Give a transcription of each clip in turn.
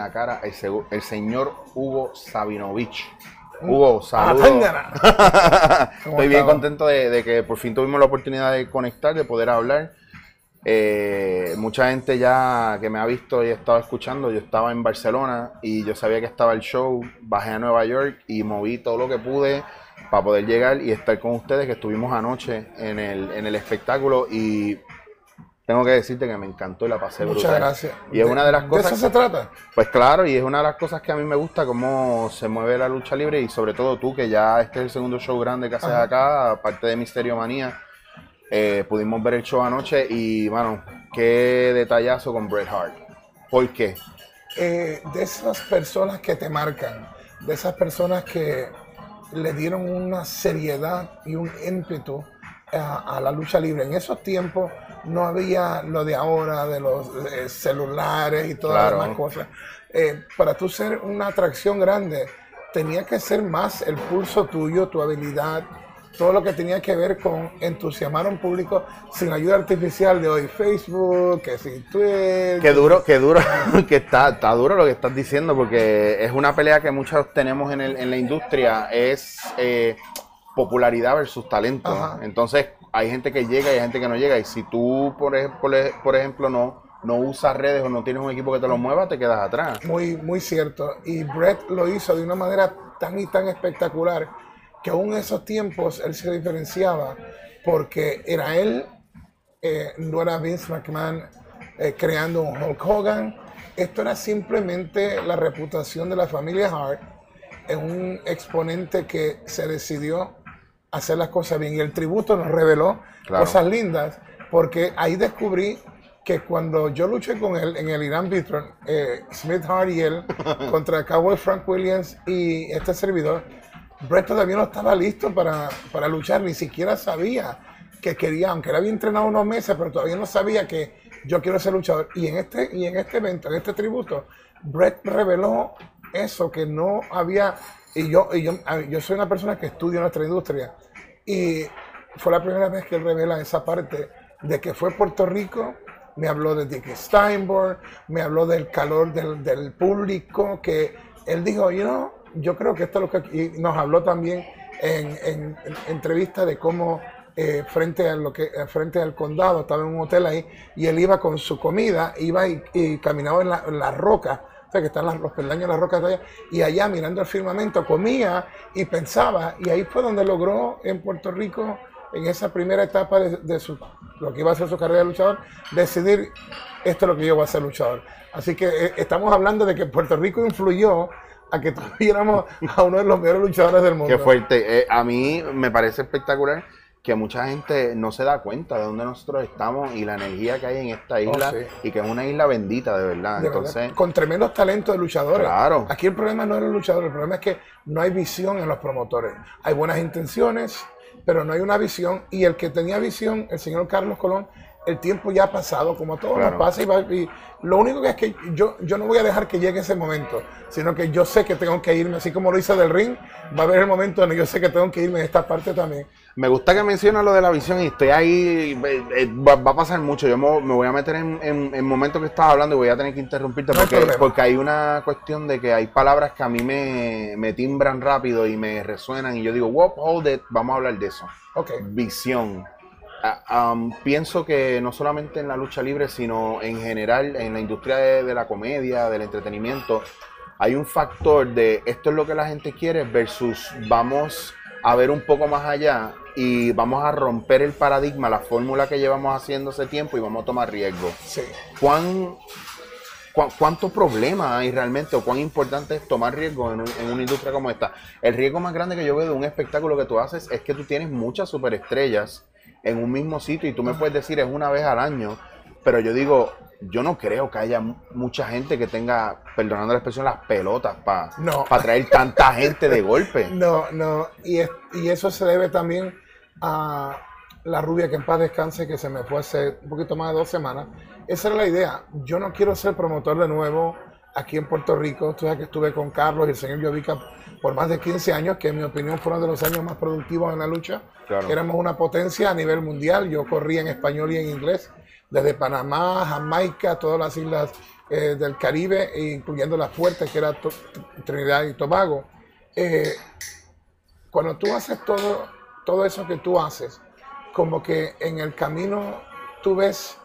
la Cara el, el señor Hugo Sabinovich. Hugo, saludos. Estoy bien contento de, que por fin tuvimos la oportunidad de conectar, de poder hablar. Eh, mucha gente ya que me ha visto y ha estado escuchando, yo estaba en Barcelona y yo sabía que estaba el show, bajé a Nueva York y moví todo lo que pude para poder llegar y estar con ustedes, que estuvimos anoche en el, en el espectáculo y tengo que decirte que me encantó y la pasé Muchas gracias. Y es una de las cosas. ¿De eso se trata? Pues claro, y es una de las cosas que a mí me gusta, cómo se mueve la lucha libre y sobre todo tú, que ya este es el segundo show grande que haces acá, aparte de Misterio Manía. Eh, pudimos ver el show anoche y, bueno, qué detallazo con Bret Hart. ¿Por qué? Eh, de esas personas que te marcan, de esas personas que le dieron una seriedad y un ímpetu a la lucha libre. En esos tiempos no había lo de ahora, de los eh, celulares y todas las demás cosas. Eh, para tú ser una atracción grande, tenía que ser más el pulso tuyo, tu habilidad, todo lo que tenía que ver con entusiasmar a un público sin ayuda artificial de hoy, Facebook, que sin Twitter. Qué duro, qué duro, que está, está duro lo que estás diciendo, porque es una pelea que muchos tenemos en, el, en la industria, es eh, popularidad versus talento. Entonces, hay gente que llega y hay gente que no llega. Y si tú, por ejemplo, por ejemplo no, no usas redes o no tienes un equipo que te lo mueva, te quedas atrás. Muy, muy cierto. Y Brett lo hizo de una manera tan y tan espectacular que aún en esos tiempos él se diferenciaba porque era él, eh, no era Vince McMahon eh, creando un Hulk Hogan. Esto era simplemente la reputación de la familia Hart en un exponente que se decidió hacer las cosas bien. Y el tributo nos reveló cosas lindas, porque ahí descubrí que cuando yo luché con él en el Irán Bitron, eh, Smith Hart y él, contra Cowboy Frank Williams y este servidor, Brett todavía no estaba listo para, para, luchar, ni siquiera sabía que quería, aunque él había entrenado unos meses, pero todavía no sabía que yo quiero ser luchador. Y en este, y en este evento, en este tributo, Brett reveló eso que no había y yo, y yo, yo soy una persona que estudia nuestra industria. Y fue la primera vez que él revela esa parte de que fue Puerto Rico, me habló de Dick Steinberg, me habló del calor del, del público, que él dijo, you know, yo creo que esto es lo que... Y nos habló también en, en, entrevista de cómo eh, frente, a lo que, eh, frente al condado, estaba en un hotel ahí, y él iba con su comida, iba y, caminaba en la, en la roca que están los peldaños las rocas de allá, y allá mirando el firmamento comía y pensaba, y ahí fue donde logró en Puerto Rico, en esa primera etapa de, su, lo que iba a ser su carrera de luchador, decidir, esto es lo que yo voy a ser luchador. Así que eh, estamos hablando de que Puerto Rico influyó a que tuviéramos a uno de los mejores luchadores del mundo. Qué fuerte. Eh, a mí me parece espectacular que mucha gente no se da cuenta de dónde nosotros estamos y la energía que hay en esta oh, isla y que es una isla bendita de verdad. Entonces, Con tremendos talentos de luchadores. Claro. Aquí el problema no es el luchador, el problema es que no hay visión en los promotores. Hay buenas intenciones, pero no hay una visión y el que tenía visión, el señor Carlos Colón, el tiempo ya ha pasado, como a todos nos pasa, y, lo único que es que yo, yo no voy a dejar que llegue ese momento, sino que yo sé que tengo que irme, así como lo hice del ring, va a haber el momento en que yo sé que tengo que irme en esta parte también. Me gusta que mencionas lo de la visión y estoy ahí, eh, eh, va, a pasar mucho, yo me, voy a meter en, en, momentos que estás hablando y voy a tener que interrumpirte porque, porque hay una cuestión de que hay palabras que a mí me, me timbran rápido y me resuenan y yo digo, wow, hold it, vamos a hablar de eso. Ok. Visión Ah, pienso que no solamente en la lucha libre, sino en general en la industria de, la comedia, del entretenimiento, hay un factor de esto es lo que la gente quiere versus vamos a ver un poco más allá y vamos a romper el paradigma, la fórmula que llevamos haciendo hace tiempo y vamos a tomar riesgo. Sí. ¿Cuán, cuánto problema hay realmente o cuán importante es tomar riesgo en, en, una industria como esta? El riesgo más grande que yo veo de un espectáculo que tú haces es que tú tienes muchas superestrellas en un mismo sitio y tú me puedes decir es una vez al año, pero yo digo, yo no creo que haya mucha gente que tenga, perdonando la expresión, las pelotas para no. traer tanta gente de golpe. No, no, y, y eso se debe también a la rubia que en paz descanse, que se me fue hace un poquito más de dos semanas. Esa era la idea. Yo no quiero ser promotor de nuevo aquí en Puerto Rico. Tú sabes que estuve con Carlos y el señor Llovica por más de 15 años, que en mi opinión fueron de los años más productivos en la lucha. Éramos una potencia a nivel mundial, yo corría en español y en inglés, desde Panamá, Jamaica, todas las islas eh, del Caribe, incluyendo la fuerte que era Trinidad y Tobago. Eh, cuando tú haces todo, todo eso que tú haces, como que en el camino tú ves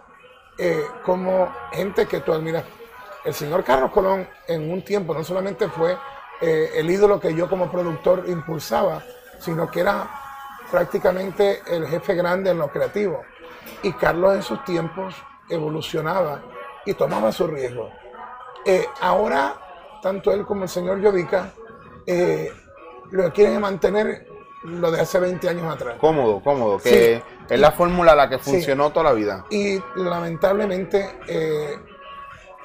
eh, como gente que tú admiras. El señor Carlos Colón en un tiempo no solamente fue eh, el ídolo que yo como productor impulsaba, sino que era prácticamente el jefe grande en lo creativo. Y Carlos en sus tiempos evolucionaba y tomaba su riesgo. Eh, ahora, tanto él como el señor Yovica lo quieren mantener lo de hace 20 años atrás. Cómodo, cómodo, que es la fórmula la que funcionó toda la vida. Y lamentablemente eh,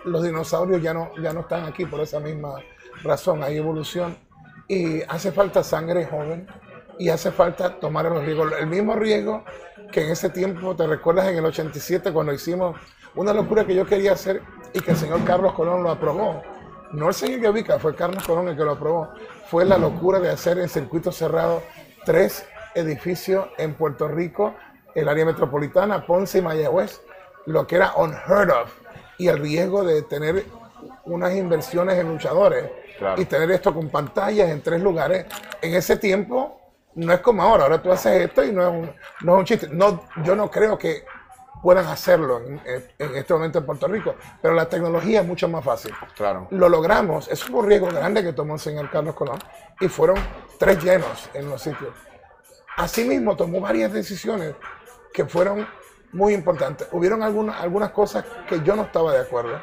los dinosaurios ya no, ya no están aquí por esa misma razón, hay evolución y hace falta sangre joven y hace falta tomar los riesgos. El mismo riesgo que en ese tiempo, te recuerdas en el 87 cuando hicimos una locura que yo quería hacer y que el señor Carlos Colón lo aprobó. No el señor Gavica, fue Carlos Colón el que lo aprobó. Fue la locura de hacer en circuito cerrado tres edificios en Puerto Rico, el área metropolitana, Ponce y Mayagüez, lo que era unheard of, y el riesgo de tener unas inversiones en luchadores y tener esto con pantallas en tres lugares. En ese tiempo no es como ahora, ahora tú haces esto y no es un, no es un chiste. No, yo no creo que puedan hacerlo en, este momento en Puerto Rico, pero la tecnología es mucho más fácil. Claro. Lo logramos, eso fue un riesgo grande que tomó el señor Carlos Colón y fueron tres llenos en los sitios. Asimismo, tomó varias decisiones que fueron muy importantes. Hubieron algunas, algunas cosas que yo no estaba de acuerdo.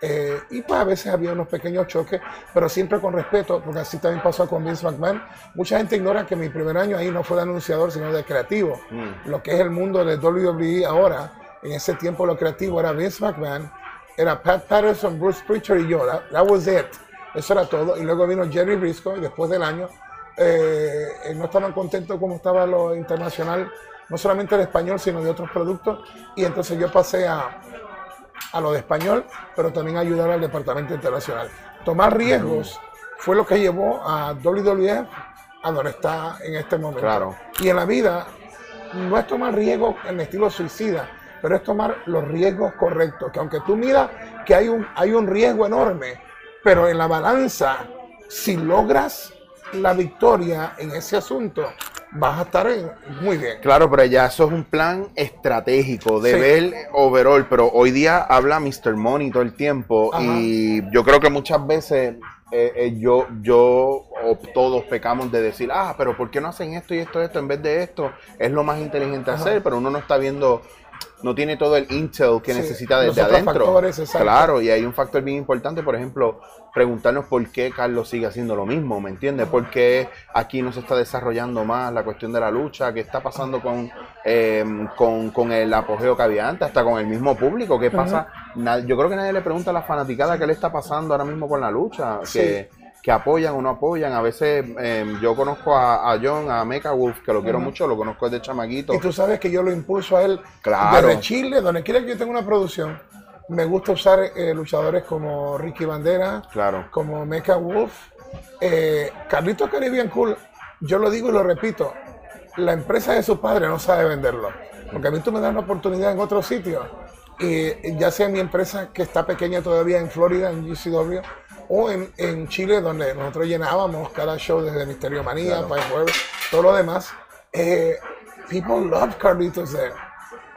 Eh, y pues a veces había unos pequeños choques, pero siempre con respeto, porque así también pasó con Vince McMahon. Mucha gente ignora que mi primer año ahí no fue de anunciador, sino de creativo. Mm. Lo que es el mundo de WWE ahora, en ese tiempo lo creativo era Vince McMahon, era Pat Patterson, Bruce Pritchard y yo. That, was it. Eso era todo. Y luego vino Jerry Briscoe y después del año eh, no estaban contentos como estaba lo internacional, no solamente de español, sino de otros productos. Y entonces yo pasé a, a lo de español, pero también ayudar al departamento internacional. Tomar riesgos fue lo que llevó a WWF a donde está en este momento. Claro. Y en la vida no es tomar riesgos en estilo suicida, pero es tomar los riesgos correctos. Que aunque tú miras que hay un, hay un riesgo enorme, pero en la balanza, si logras la victoria en ese asunto, vas a estar muy bien. Claro, pero ya eso es un plan estratégico de ver overall, pero hoy día habla Mr. Money todo el tiempo y yo creo que muchas veces eh, eh, yo, yo o todos pecamos de decir, ah, pero ¿por qué no hacen esto y esto, esto en vez de esto? Es lo más inteligente hacer, pero uno no está viendo no tiene todo el intel que necesita desde adentro. claro, y hay un factor bien importante, por ejemplo, preguntarnos por qué Carlos sigue haciendo lo mismo, ¿me entiendes? ¿Por qué aquí no se está desarrollando más la cuestión de la lucha? ¿Qué está pasando con, em, con, el apogeo que había antes? Hasta con el mismo público, ¿qué pasa? Yo creo que nadie le pregunta a la fanaticada qué le está pasando ahora mismo con la lucha. Que, que apoyan o no apoyan. A veces em, yo conozco a, John, a Mecha Wolf, que lo quiero mucho, lo conozco desde chamaguito. Y tú sabes que yo lo impulso a él claro. desde Chile, donde quiera que yo tenga una producción. Me gusta usar eh, luchadores como Ricky Bandera, claro. como Mecha Wolf, eh, Carlito Caribbean Cool. Yo lo digo y lo repito, la empresa de su padre no sabe venderlo. Porque a mí tú me das una oportunidad en otro sitio, y ya sea mi empresa que está pequeña todavía en Florida, en GCW, o en, en, Chile, donde nosotros llenábamos cada show desde Misterio Manía, claro. Jueves, todo lo demás. Eh, people love Carlitos there.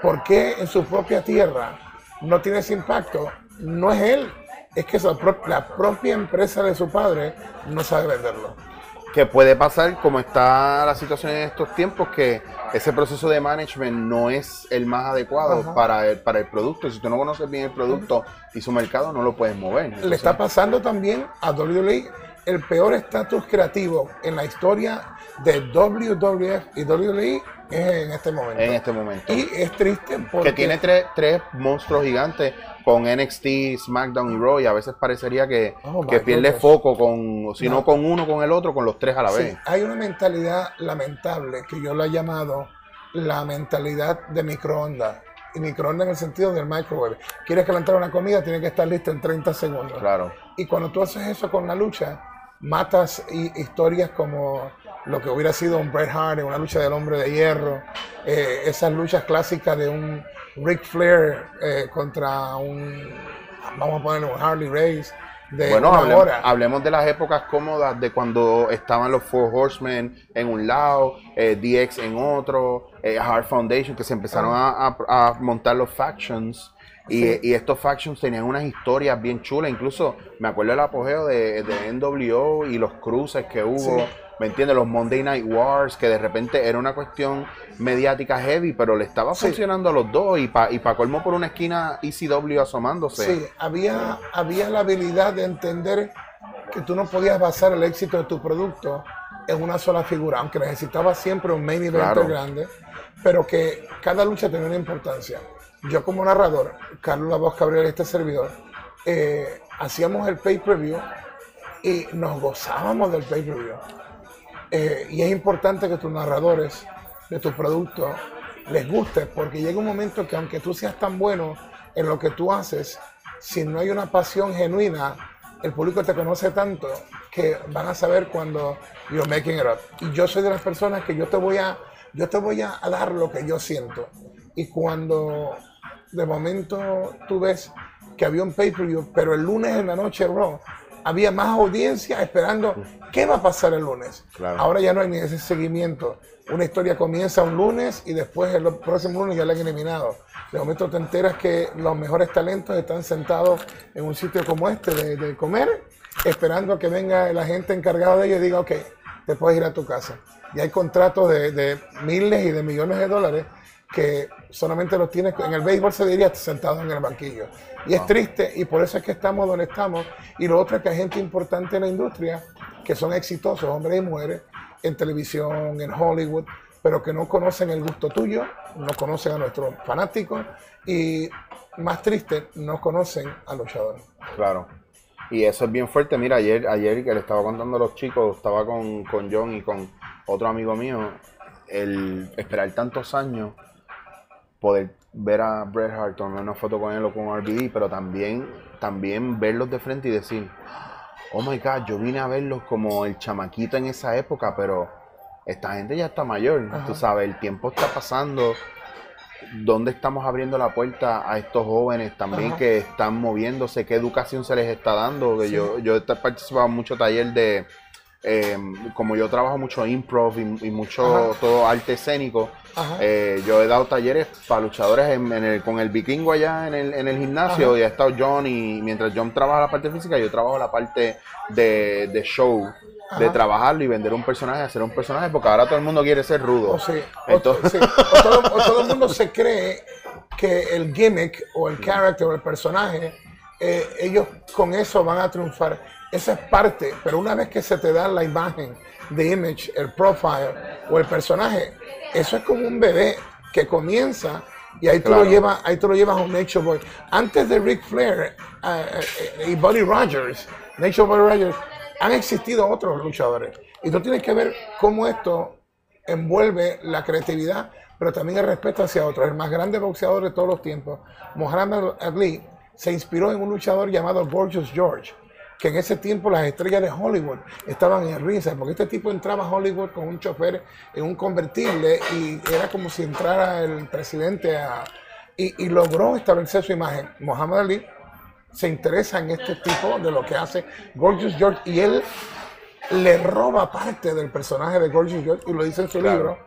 ¿Por qué en su propia tierra no tiene ese impacto? No es él, es que la propia empresa de su padre no sabe venderlo que puede pasar como está la situación en estos tiempos que ese proceso de management no es el más adecuado para el, para el producto. Si tú no conoces bien el producto y su mercado, no lo puedes mover. Le está pasando también a WWE el peor estatus creativo en la historia de WWF y WWE es en este momento. En este momento. Y es triste porque... Que tiene tres, tres monstruos gigantes con NXT, SmackDown y Raw y a veces parecería que, oh que pierde foco con, si no. con uno, con el otro, con los tres a la vez. Hay una mentalidad lamentable que yo la he llamado la mentalidad de microondas. Y microondas en el sentido del microwave. Quieres calentar una comida, tiene que estar lista en 30 segundos. Claro. Y cuando tú haces eso con la lucha, matas historias como lo que hubiera sido un Bret Hart en una lucha del hombre de hierro, eh, esas luchas clásicas de un Ric Flair eh, contra un, vamos a ponerle un Harley Race. De bueno, hablemos, de las épocas cómodas de cuando estaban los Four Horsemen en un lado, eh, DX en otro, eh, Hard Foundation, que se empezaron a, a- a montar los factions. Y, Sí. y estos factions tenían unas historias bien chulas. Incluso me acuerdo el apogeo de, de NWO y los cruces que hubo. Sí. ¿Me entiendes? Los Monday Night Wars, que de repente era una cuestión mediática heavy, pero le estaba Sí. funcionando a los dos. Y para y pa colmo por una esquina ECW asomándose. Sí, había, había la habilidad de entender que tú no podías basar el éxito de tu producto en una sola figura, aunque necesitabas siempre un main event Claro. grande, pero que cada lucha tenía una importancia. Yo como narrador, Carlos La Voz y este servidor, eh, hacíamos el pay-per-view y nos gozábamos del pay-per-view. Eh, y es importante que tus narradores de tu producto les guste, porque llega un momento que aunque tú seas tan bueno en lo que tú haces, si no hay una pasión genuina, el público te conoce tanto que van a saber cuando you're making it up. Y yo soy de las personas que yo te voy a, yo te voy a dar lo que yo siento. Y cuando de momento tú ves que había un pay-per-view, pero el lunes en la noche Raw había más audiencia esperando qué va a pasar el lunes. Claro. Ahora ya no hay ni ese seguimiento. Una historia comienza un lunes y después el próximo lunes ya la han eliminado. De momento te enteras que los mejores talentos están sentados en un sitio como este de, de comer, esperando a que venga la gente encargada de ellos y diga, ok, te puedes ir a tu casa. Y hay contratos de, de miles y de millones de dólares que solamente los tienes, en el béisbol se diría sentado en el banquillo. Y es triste y por eso es que estamos donde estamos. Y lo otro es que hay gente importante en la industria que son exitosos, hombres y mujeres, en televisión, en Hollywood, pero que no conocen el gusto tuyo, no conocen a nuestros fanáticos y, más triste, no conocen al luchador. Claro. Y eso es bien fuerte. Mira, ayer, ayer que le estaba contando a los chicos, estaba con, con John y con otro amigo mío, el esperar tantos años, poder ver a Bret Hart, tomar una foto con él o con RBD, pero también, también verlos de frente y decir, oh my God, yo vine a verlos como el chamaquito en esa época, pero esta gente ya está mayor, Ajá. tú sabes, el tiempo está pasando. ¿Dónde estamos abriendo la puerta a estos jóvenes también Ajá. que están moviéndose? ¿Qué educación se les está dando? Que Sí. Yo, yo he participado en mucho taller de, eh, como yo trabajo mucho improv y, y mucho Ajá. todo arte escénico, eh, yo he dado talleres para luchadores en, en el- con el vikingo allá en el, en el gimnasio Ajá. y ha estado John y mientras John trabaja la parte física, yo trabajo la parte de, de show, de trabajarlo y vender un personaje, hacer un personaje, porque ahora todo el mundo quiere ser rudo. O, sí, o- Entonces- sí, o todo, o todo el mundo se cree que el gimmick o el character o el personaje, eh, ellos con eso van a triunfar. Esa es parte, pero una vez que se te da la imagen, the image, el profile o el personaje, eso es como un bebé que comienza y ahí Claro. lo llevas, ahí tú lo llevas a un Nature Boy. Antes de Ric Flair eh, eh, y Buddy Rogers, Nature Boy Rogers, han existido otros luchadores. Y tú tienes que ver cómo esto envuelve la creatividad, pero también el respeto hacia otros. El más grande boxeador de todos los tiempos, Muhammad Ali, se inspiró en un luchador llamado Gorgeous George, que en ese tiempo las estrellas de Hollywood estaban en risa, porque este tipo entraba a Hollywood con un chofer en un convertible y era como si entrara el presidente a... Y, y logró establecer su imagen. Muhammad Ali se interesa en este tipo de lo que hace Gorgeous George y él le roba parte del personaje de Gorgeous George y lo dice en su Claro. libro.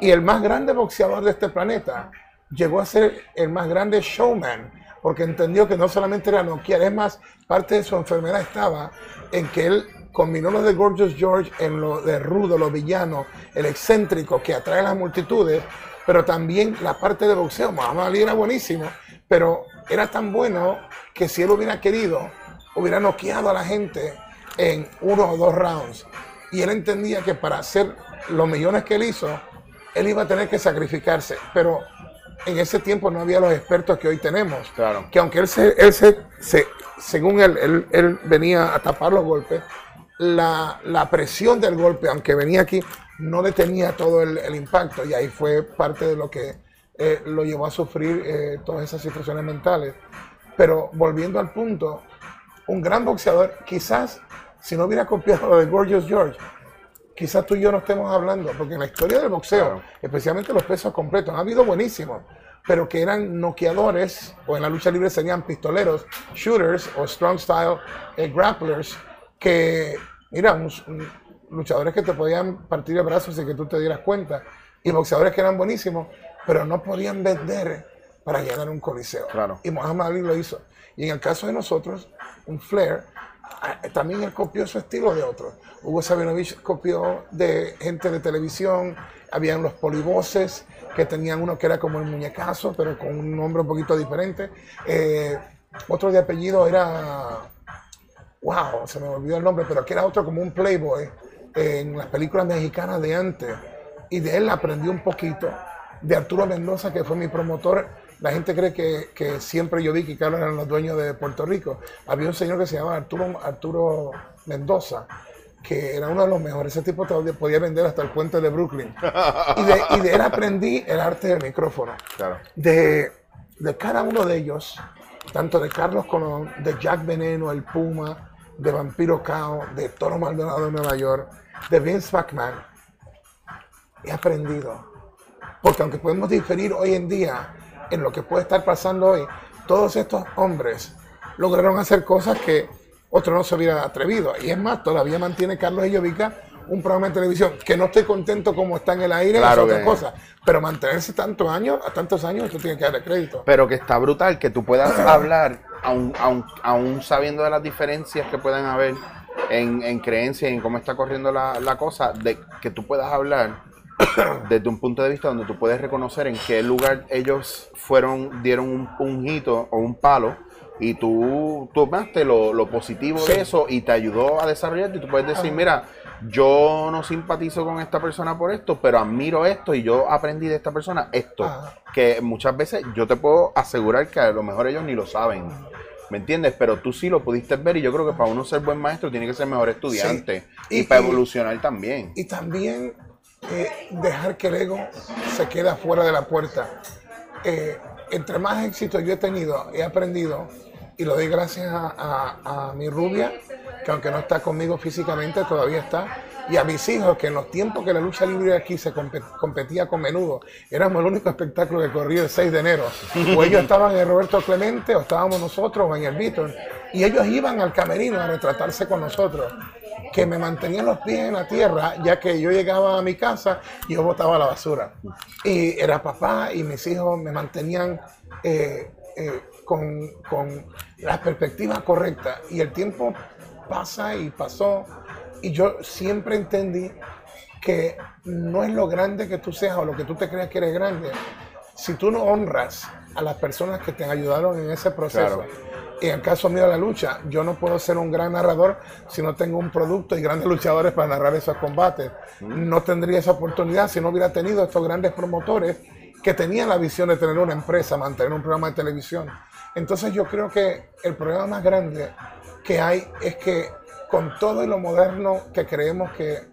Y el más grande boxeador de este planeta llegó a ser el más grande showman, porque entendió que no solamente era noquear, es más, parte de su enfermedad estaba en que él combinó lo de Gorgeous George en lo de rudo, lo villano, el excéntrico que atrae a las multitudes, pero también la parte de boxeo. Muhammad Ali era buenísimo, pero era tan bueno que si él hubiera querido, hubiera noqueado a la gente en uno o dos rounds. Y él entendía que para hacer los millones que él hizo, él iba a tener que sacrificarse. Pero en ese tiempo no había los expertos que hoy tenemos. Claro. Que aunque él se, él se, se- según él, él, él venía a tapar los golpes, la, la presión del golpe, aunque venía aquí, no detenía todo el, el impacto. Y ahí fue parte de lo que eh, lo llevó a sufrir eh, todas esas situaciones mentales. Pero volviendo al punto, un gran boxeador, quizás si no hubiera copiado lo de Gorgeous George, quizás tú y yo no estemos hablando, porque en la historia del boxeo, Claro. especialmente los pesos completos, han habido buenísimos. pero que eran noqueadores, o en la lucha libre serían pistoleros, shooters o strong style eh, grapplers, que, mira, luchadores que te podían partir el brazo sin que tú te dieras cuenta, y boxeadores que eran buenísimos, pero no podían vender para llenar un coliseo. Claro. Y Muhammad Ali lo hizo. Y en el caso de nosotros, un Flair, ah, también él copió su estilo de otros. Hugo Sabinovich copió de gente de televisión, habían los polivoces, que tenían uno que era como el muñecazo, pero con un nombre un poquito diferente. Eh, otro de apellido era, wow, se me olvidó el nombre, pero que era otro como un playboy en las películas mexicanas de antes. Y de él aprendí un poquito. De Arturo Mendoza, que fue mi promotor, la gente cree que, que, siempre yo vi que Carlos eran los dueños de Puerto Rico. Había un señor que se llamaba Arturo, Arturo Mendoza, que era uno de los mejores. Ese tipo todavía podía vender hasta el puente de Brooklyn. Y de, y de él aprendí el arte del micrófono. Claro. De, de, cada uno de ellos, tanto de Carlos Colón, de Jack Veneno, el Puma, de Vampiro Cao, de Toro Maldonado de Nueva York, de Vince McMahon, he aprendido. Porque aunque podemos diferir hoy en día en lo que puede estar pasando hoy, todos estos hombres lograron hacer cosas que otro no se hubiera atrevido. Y es más, todavía mantiene Carlos Ellovica un programa de televisión que no estoy contento como está en el aire, claro es otra cosa. Pero mantenerse tantos años, a tantos años, esto tiene que darle crédito. Pero que está brutal que tú puedas hablar, aún, aún, sabiendo de las diferencias que puedan haber en, en creencias y en cómo está corriendo la, la cosa, de que tú puedas hablar desde un punto de vista donde tú puedes reconocer en qué lugar ellos fueron, dieron un, un o un palo y tú tomaste lo, lo positivo de eso y te ayudó a desarrollarte y tú puedes decir, mira, yo no simpatizo con esta persona por esto, pero admiro esto y yo aprendí de esta persona esto, que muchas veces yo te puedo asegurar que a lo mejor ellos ni lo saben. ¿Me entiendes? Pero tú sí lo pudiste ver y yo creo que para uno ser buen maestro tiene que ser mejor estudiante y, para evolucionar también. Y también eh, dejar que el ego se quede fuera de la puerta. Eh, entre más éxito yo he tenido, he aprendido y lo doy gracias a, mi rubia, que aunque no está conmigo físicamente, todavía está, y a mis hijos, que en los tiempos que la lucha libre aquí se competía con menudo, éramos el único espectáculo que corría el 6 de enero. O ellos estaban en Roberto Clemente, o estábamos nosotros, o en el y ellos iban al camerino a retratarse con nosotros que me mantenían los pies en la tierra, ya que yo llegaba a mi casa y yo botaba la basura. Y era papá y mis hijos me mantenían eh, eh, con, con la perspectiva correcta. Y el tiempo pasa y pasó. Y yo siempre entendí que no es lo grande que tú seas o lo que tú te creas que eres grande. Si tú no honras a las personas que te ayudaron en ese proceso, en el caso mío de la lucha, yo no puedo ser un gran narrador si no tengo un producto y grandes luchadores para narrar esos combates. No tendría esa oportunidad si no hubiera tenido estos grandes promotores que tenían la visión de tener una empresa, mantener un programa de televisión. Entonces yo creo que el problema más grande que hay es que con todo lo moderno que creemos que,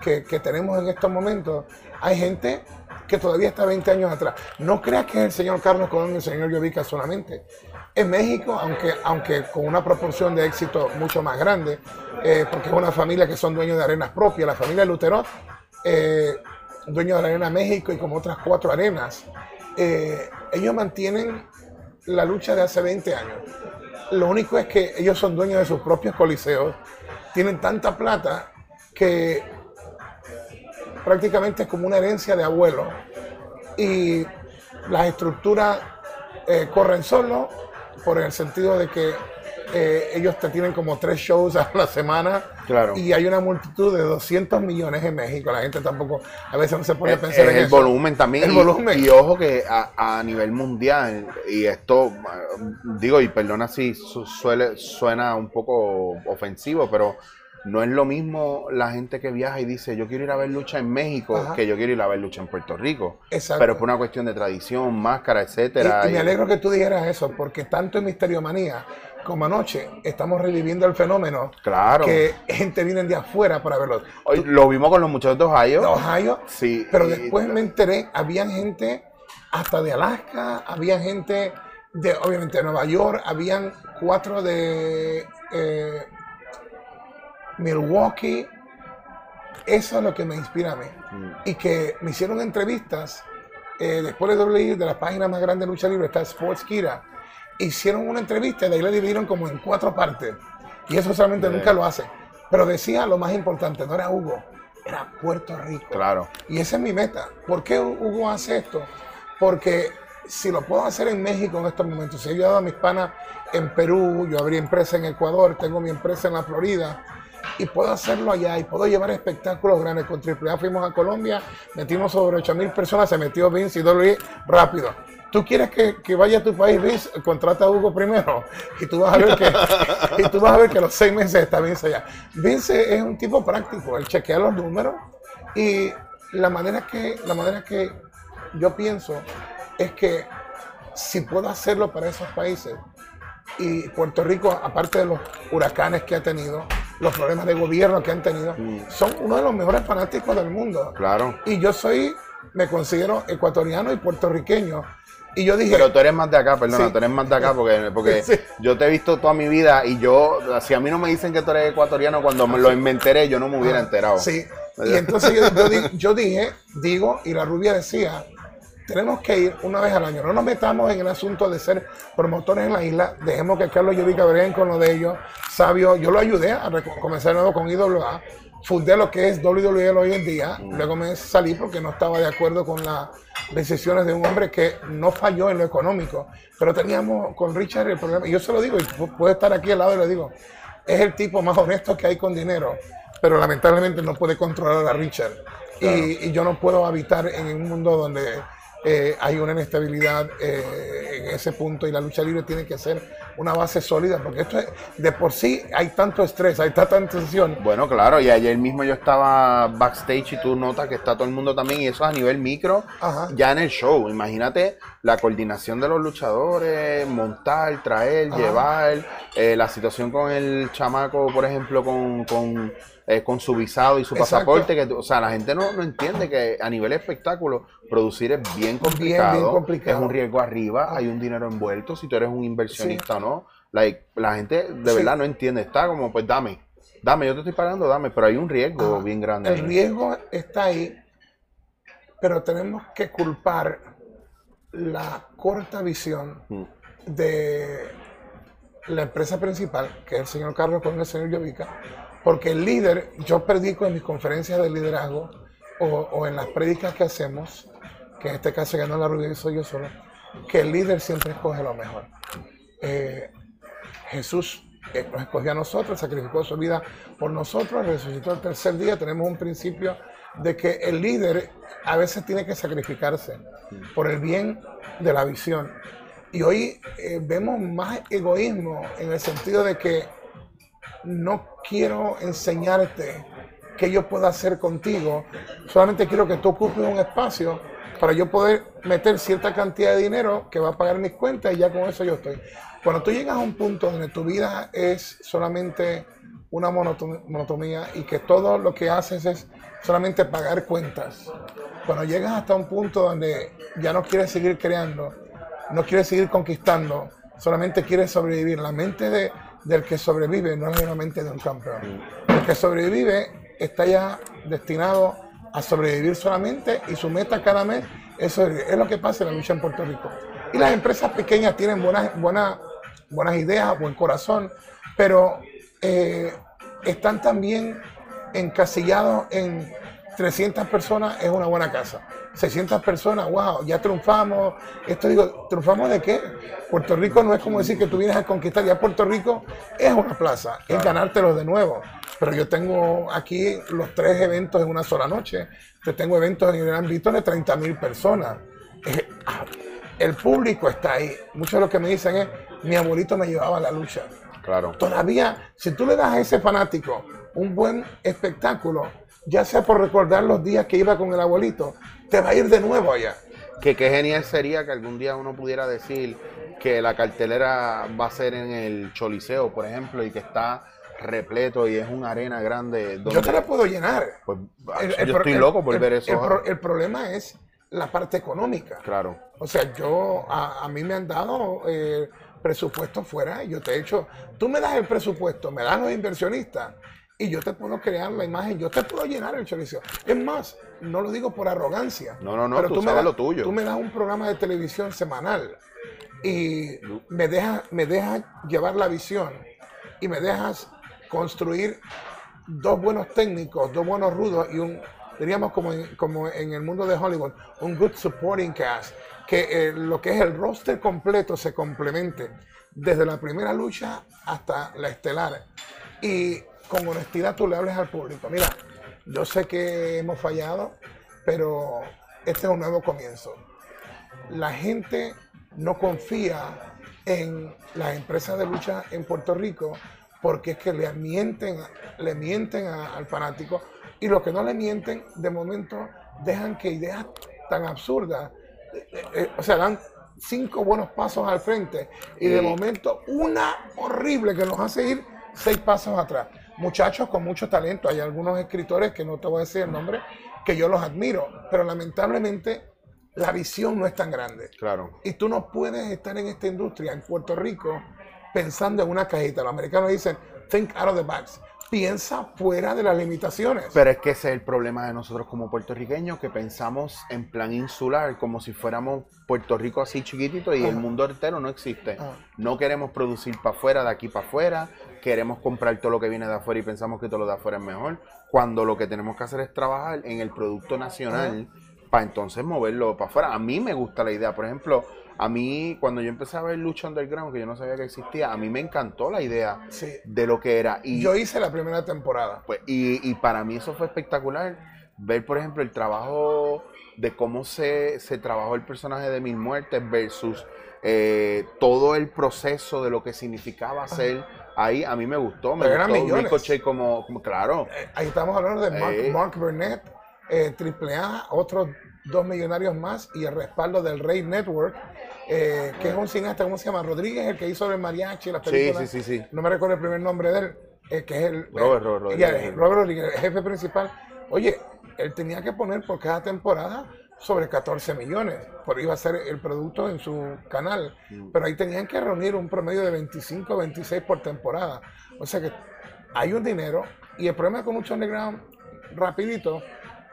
que, tenemos en estos momentos, hay gente que todavía está 20 años atrás. No creas que es el señor Carlos Colón y el señor Llovica solamente. En México, aunque, aunque con una proporción de éxito mucho más grande, eh, porque es una familia que son dueños de arenas propias, la familia Lutero, eh, dueño de la Arena México y como otras cuatro arenas, eh, ellos mantienen la lucha de hace 20 años. Lo único es que ellos son dueños de sus propios coliseos, tienen tanta plata que prácticamente es como una herencia de abuelo y las estructuras corren solo por el sentido de que eh, ellos te tienen como tres shows a la semana claro. y hay una multitud de 200 millones en México. La gente tampoco, a veces no se pone a pensar en el eso. volumen también. El volumen. Y ojo que a, a, nivel mundial, y esto, digo, y perdona si suele, suena un poco ofensivo, pero no es lo mismo la gente que viaja y dice yo quiero ir a ver lucha en México que yo quiero ir a ver lucha en Puerto Rico. Exacto. Pero por una cuestión de tradición, máscara, etcétera. Y, me alegro que tú dijeras eso, porque tanto en Misterio Manía como anoche estamos reviviendo el fenómeno claro. que gente viene de afuera para verlo. Hoy lo vimos con los muchachos de Ohio. De Ohio. Sí. Pero después me enteré, había gente hasta de Alaska, había gente de, obviamente, de Nueva York, habían cuatro de eh, Milwaukee, eso es lo que me inspira a mí. Mm. Y que me hicieron entrevistas eh, después de WWE, de la página más grande de lucha libre, está Sports Kira, hicieron una entrevista y de ahí la dividieron como en cuatro partes. Y eso solamente nunca lo hace. Pero decía lo más importante, no era Hugo, era Puerto Rico. Claro. Y esa es mi meta. ¿Por qué Hugo hace esto? Porque si lo puedo hacer en México en estos momentos, si he ayudado a mis panas en Perú, yo abrí empresa en Ecuador, tengo mi empresa en la Florida, y puedo hacerlo allá y puedo llevar espectáculos grandes. Con AAA fuimos a Colombia, metimos sobre 8 mil personas, se metió Vince y WWE rápido. ¿Tú quieres que, vaya a tu país, Vince? Contrata a Hugo primero y tú vas a ver que, y tú vas a ver que los seis meses está Vince allá. Vince es un tipo práctico, él chequea los números y la manera que, la manera que yo pienso es que si puedo hacerlo para esos países y Puerto Rico, aparte de los huracanes que ha tenido, los problemas de gobierno que han tenido, mm. son uno de los mejores fanáticos del mundo. Claro. Y yo soy, me considero ecuatoriano y puertorriqueño. Y yo dije. Pero tú eres más de acá, perdona, tú eres más de acá porque, porque yo te he visto toda mi vida y yo, si a mí no me dicen que tú eres ecuatoriano, cuando me lo enteré, yo no me hubiera enterado. Sí. Y entonces yo, yo dije, digo, y la rubia decía, tenemos que ir una vez al año. No nos metamos en el asunto de ser promotores en la isla. Dejemos que Carlos Llovica breguen con lo de ellos. Sabio, yo lo ayudé a comenzar de nuevo con IWA. Fundé lo que es WWE hoy en día. Luego me salí porque no estaba de acuerdo con las decisiones de un hombre que no falló en lo económico. Pero teníamos con Richard el problema. Y yo se lo digo, y puede estar aquí al lado y le digo, es el tipo más honesto que hay con dinero. Pero lamentablemente no puede controlar a Richard. Y, y yo no puedo habitar en un mundo donde eh, hay una inestabilidad eh, en ese punto y la lucha libre tiene que ser una base sólida, porque esto es, de por sí hay tanto estrés, hay tanta tensión. Bueno, claro, y ayer mismo yo estaba backstage y tú notas que está todo el mundo también, y eso a nivel micro, ya en el show. Imagínate la coordinación de los luchadores, montar, traer, llevar, eh, la situación con el chamaco, por ejemplo, con eh, con su visado y su pasaporte. Que, o sea, la gente no, no, entiende que a nivel espectáculo producir es bien complicado. Es un riesgo arriba, hay un dinero envuelto, si tú eres un inversionista o no. Like, la gente de verdad no entiende. Está como, pues dame, dame, yo te estoy pagando, dame, pero hay un riesgo bien grande. El riesgo está ahí, pero tenemos que culpar la corta visión mm. de la empresa principal, que es el señor Carlos con el señor Llovica, porque el líder, yo predico en mis conferencias de liderazgo o, en las prédicas que hacemos, que en este caso ya no la soy yo solo, que el líder siempre escoge lo mejor. Eh, Jesús eh, nos escogió a nosotros, sacrificó su vida por nosotros, resucitó el tercer día. Tenemos un principio de que el líder a veces tiene que sacrificarse por el bien de la visión. Y hoy eh, vemos más egoísmo en el sentido de que no quiero enseñarte qué yo puedo hacer contigo, solamente quiero que tú ocupes un espacio para yo poder meter cierta cantidad de dinero que va a pagar mis cuentas y ya con eso yo estoy. Cuando tú llegas a un punto donde tu vida es solamente una monotomía y que todo lo que haces es solamente pagar cuentas, cuando llegas hasta un punto donde ya no quieres seguir creando, no quieres seguir conquistando, solamente quieres sobrevivir, la mente de, del que sobrevive no es de un campeón. El que sobrevive está ya destinado a sobrevivir solamente y su meta cada mes es Es lo que pasa en la lucha en Puerto Rico. Y las empresas pequeñas tienen buenas, buenas, buenas ideas, buen corazón, pero eh, están también encasillados en 300 personas es una buena casa. 600 personas, wow, ya triunfamos. Esto digo, ¿triunfamos de qué? Puerto Rico no es como decir que tú vienes a conquistar, ya Puerto Rico es una plaza, es ganártelo de nuevo. Pero yo tengo aquí los tres eventos en una sola noche. Yo tengo eventos en el ámbito de 30 mil personas. Ah, el público está ahí. Muchos de lo que me dicen es, mi abuelito me llevaba a la lucha. Claro. Todavía, si tú le das a ese fanático un buen espectáculo, ya sea por recordar los días que iba con el abuelito, te va a ir de nuevo allá. Que qué genial sería que algún día uno pudiera decir que la cartelera va a ser en el Choliseo, por ejemplo, y que está repleto y es una arena grande. Donde, yo te la puedo llenar. Pues, yo estoy loco por ver eso. El, problema es la parte económica. Claro. O sea, yo, a, mí me han dado eh, presupuesto fuera, yo te he hecho, tú me das el presupuesto, me das los inversionistas y yo te puedo crear la imagen, yo te puedo llenar el chorizo. Es más, no lo digo por arrogancia. No, no, no, pero tú, sabes lo tuyo. Tú me das un programa de televisión semanal y me dejas me deja llevar la visión y me dejas construir dos buenos técnicos, dos buenos rudos y un, diríamos como en, como en el mundo de Hollywood, un good supporting cast, que eh, lo que es el roster completo se complemente desde la primera lucha hasta la estelar. Y con honestidad tú le hables al público. Mira, yo sé que hemos fallado, pero este es un nuevo comienzo. La gente no confía en las empresas de lucha en Puerto Rico porque es que le mienten, le mienten al fanático y los que no le mienten, de momento dejan que ideas tan absurdas, eh, eh, o sea, dan cinco buenos pasos al frente y de momento una horrible que nos hace ir seis pasos atrás. Muchachos con mucho talento, hay algunos escritores que no te voy a decir el nombre, que yo los admiro, pero lamentablemente la visión no es tan grande. Claro. Y tú no puedes estar en esta industria en Puerto Rico pensando en una cajita. Los americanos dicen, think out of the box. Piensa fuera de las limitaciones. Pero es que ese es el problema de nosotros como puertorriqueños, que pensamos en plan insular, como si fuéramos Puerto Rico así chiquitito y el mundo entero no existe. No queremos producir para afuera, de aquí para afuera, queremos comprar todo lo que viene de afuera y pensamos que todo lo de afuera es mejor, cuando lo que tenemos que hacer es trabajar en el producto nacional para entonces moverlo para afuera. A mí me gusta la idea, por ejemplo, a mí, cuando yo empecé a ver Lucha Underground, que yo no sabía que existía, a mí me encantó la idea de lo que era. Y, yo hice la primera temporada. Pues, y, para mí eso fue espectacular. Ver, por ejemplo, el trabajo de cómo se, se trabajó el personaje de Mil Muertes versus eh, todo el proceso de lo que significaba ser ahí. A mí me gustó. Me Pero gustó millones. como, como, claro. Eh, ahí estamos hablando de Mark, eh. Mark Burnett, Triple A, otros dos millonarios más y el respaldo del Rey Network eh, que es un cineasta, ¿cómo se llama? Rodríguez, el que hizo el mariachi, las películas. Sí, sí, sí, No me recuerdo el primer nombre de él, eh, que es el. Robert, Rodríguez. Robert Rodríguez, el jefe principal. Oye, él tenía que poner por cada temporada sobre 14 millones, porque iba a ser el producto en su canal. Mm. Pero ahí tenían que reunir un promedio de 25, 26 por temporada. O sea que hay un dinero y el problema con mucho underground, rapidito,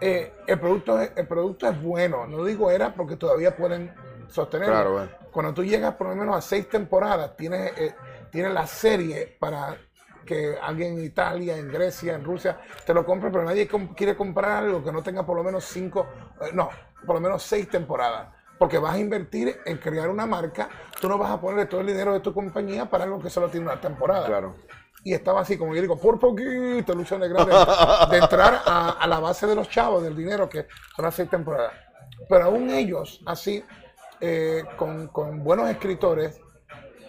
eh, el, producto, el producto es bueno. No digo era porque todavía pueden sostenerlo. Cuando tú llegas por lo menos a seis temporadas, tienes, eh, tienes la serie para que alguien en Italia, en Grecia, en Rusia te lo compre, pero nadie quiere comprar algo que no tenga por lo menos cinco, eh, no, por lo menos seis temporadas. Porque vas a invertir en crear una marca, tú no vas a ponerle todo el dinero de tu compañía para algo que solo tiene una temporada. Claro. Y estaba así, como yo digo, por poquito, lucha de, de entrar a, a la base de los chavos, del dinero que son las seis temporadas. Pero aún ellos, así, eh, con, buenos escritores,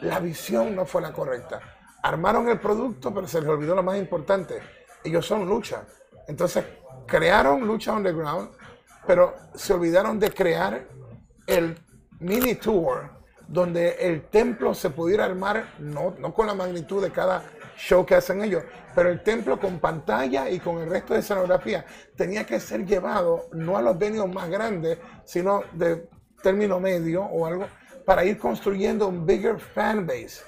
la visión no fue la correcta. Armaron el producto, pero se les olvidó lo más importante. Ellos son lucha. Entonces, crearon Lucha Underground, pero se olvidaron de crear el mini tour, donde el templo se pudiera armar, no, no con la magnitud de cada show que hacen ellos, pero el templo con pantalla y con el resto de escenografía tenía que ser llevado no a los venios más grandes, sino de término medio o algo, para ir construyendo un bigger fan base.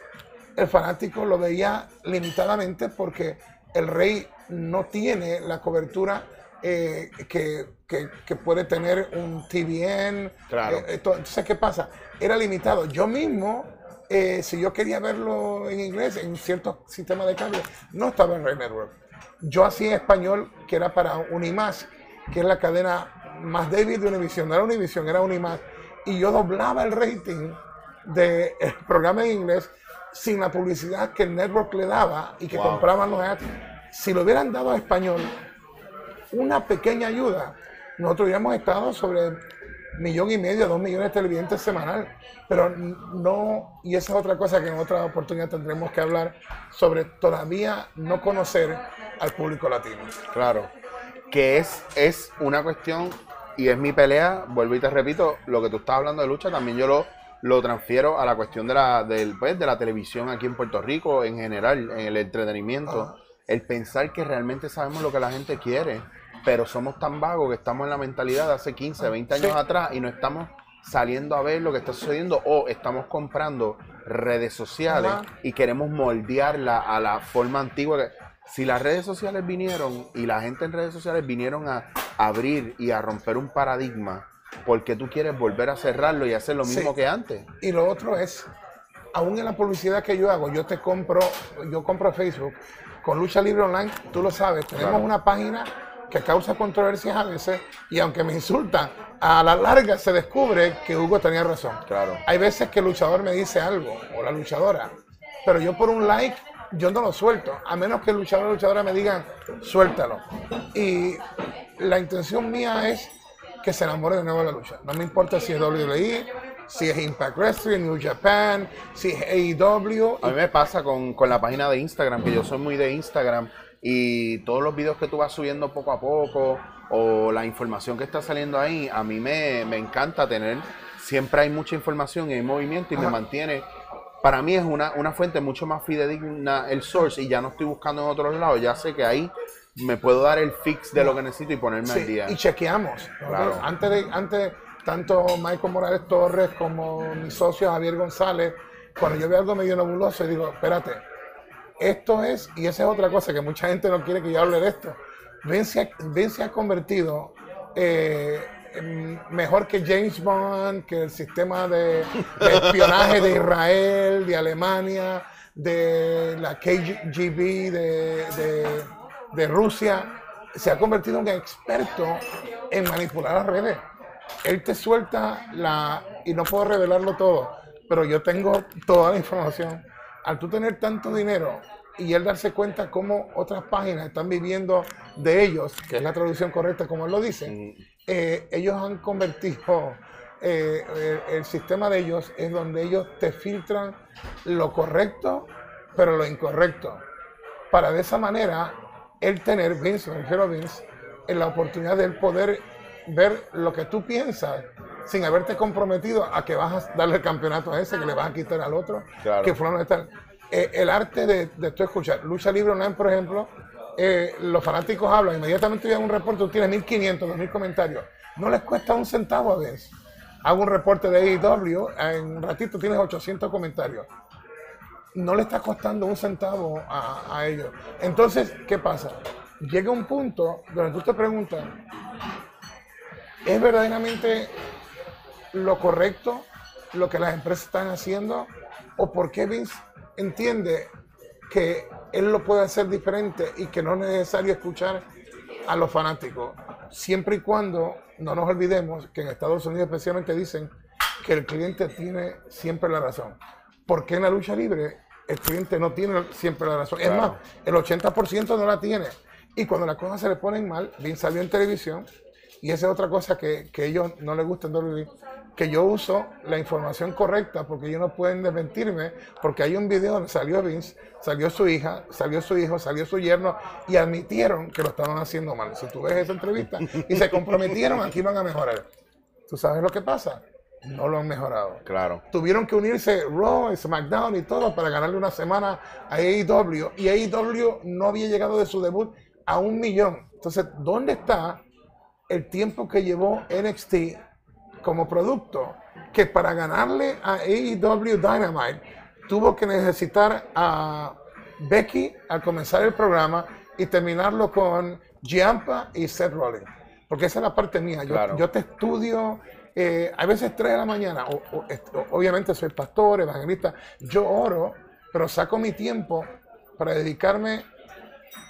El fanático lo veía limitadamente porque el rey no tiene la cobertura eh, que, que, puede tener un TVN. Claro. Eh, entonces, ¿qué pasa? Era limitado. Yo mismo, eh, si yo quería verlo en inglés, en ciertos sistemas de cable, no estaba en Rey Network. Yo hacía español, que era para Unimás, que es la cadena más débil de Univision. No era Univision, era Unimás y yo doblaba el rating del programa en inglés sin la publicidad que el network le daba y que compraban los ads. Si lo hubieran dado a español, una pequeña ayuda, nosotros hubiéramos estado sobre millón y medio, dos millones de televidentes semanal. Pero no, y esa es otra cosa que en otra oportunidad tendremos que hablar sobre todavía no conocer al público latino. Claro, que es, es una cuestión y es mi pelea, vuelvo y te repito, lo que tú estás hablando de lucha, también yo lo, lo transfiero a la cuestión de la, del, pues, de la televisión aquí en Puerto Rico, en general, en el entretenimiento. El pensar que realmente sabemos lo que la gente quiere, pero somos tan vagos que estamos en la mentalidad de hace 15, 20 años atrás y no estamos saliendo a ver lo que está sucediendo o estamos comprando redes sociales y queremos moldearla a la forma antigua. Si las redes sociales vinieron y la gente en redes sociales vinieron a abrir y a romper un paradigma, ¿por qué tú quieres volver a cerrarlo y hacer lo mismo que antes? Y lo otro es, aún en la publicidad que yo hago, yo te compro, yo compro Facebook con Lucha Libre Online, tú lo sabes, tenemos una página que causa controversias a veces y aunque me insultan, a la larga se descubre que Hugo tenía razón. Claro. Hay veces que el luchador me dice algo, o la luchadora, pero yo por un like, yo no lo suelto, a menos que el luchador o la luchadora me digan, suéltalo. Y la intención mía es que se enamore de nuevo de la lucha. No me importa si es WWE, si es Impact Wrestling, New Japan, si es AEW. A mí me pasa con, con la página de Instagram, que yo soy muy de Instagram y todos los videos que tú vas subiendo poco a poco o la información que está saliendo ahí, a mí me, encanta tener, siempre hay mucha información y hay movimiento y me mantiene, para mí es una, una fuente mucho más fidedigna el source y ya no estoy buscando en otros lados, ya sé que ahí me puedo dar el fix de lo que necesito y ponerme al día. Y chequeamos. Antes, de, antes, tanto Michael Morales Torres como mi socio Javier González, cuando yo veo algo medio nebuloso, digo, espérate, esto es, y esa es otra cosa que mucha gente no quiere que yo hable de esto. Vince, se ha convertido eh, mejor que James Bond, que el sistema de, espionaje de Israel, de Alemania, de la KGB de, de Rusia. Se ha convertido en experto en manipular las redes. Él te suelta la, y no puedo revelarlo todo, pero yo tengo toda la información al tú tener tanto dinero y él darse cuenta cómo otras páginas están viviendo de ellos, que es la traducción correcta como él lo dice, eh, ellos han convertido eh, el, sistema de ellos en donde ellos te filtran lo correcto, pero lo incorrecto. Para de esa manera, él tener, Vince, me Vince, en la oportunidad de él poder ver lo que tú piensas sin haberte comprometido a que vas a darle el campeonato a ese, que le vas a quitar al otro, que fulano está. Eh, el arte de, de tú escuchar. Lucha Libre Online, por ejemplo, eh, los fanáticos hablan, inmediatamente viene un reporte, tú tienes 1500, 2000 comentarios. No les cuesta un centavo a veces. Hago un reporte de AEW, en un ratito tienes 800 comentarios. No le está costando un centavo a, a ellos. Entonces, ¿qué pasa? Llega un punto donde tú te preguntas, ¿es verdaderamente lo correcto lo que las empresas están haciendo o por qué Vince entiende que él lo puede hacer diferente y que no es necesario escuchar a los fanáticos, siempre y cuando no nos olvidemos que en Estados Unidos especialmente dicen que el cliente tiene siempre la razón. Porque en la lucha libre el cliente no tiene siempre la razón. Es más, el 80% no la tiene. Y cuando las cosas se le ponen mal, Vince salió en televisión y esa es otra cosa que, que ellos no les gusta que yo uso la información correcta porque ellos no pueden desmentirme, porque hay un video donde salió Vince, salió su hija, salió su hijo, salió su yerno y admitieron que lo estaban haciendo mal. Si tú ves esa entrevista y se comprometieron aquí van a mejorar. ¿Tú sabes lo que pasa? No lo han mejorado. Claro. Tuvieron que unirse Raw, SmackDown y todo para ganarle una semana a AEW y AEW no había llegado de su debut a un millón. Entonces, ¿dónde está el tiempo que llevó NXT como producto, que para ganarle a AEW Dynamite tuvo que necesitar a Becky al comenzar el programa y terminarlo con Giampa y Seth Rollins. Porque esa es la parte mía. Yo, te estudio, eh, a veces 3 de la mañana, obviamente soy pastor, evangelista, yo oro, pero saco mi tiempo para dedicarme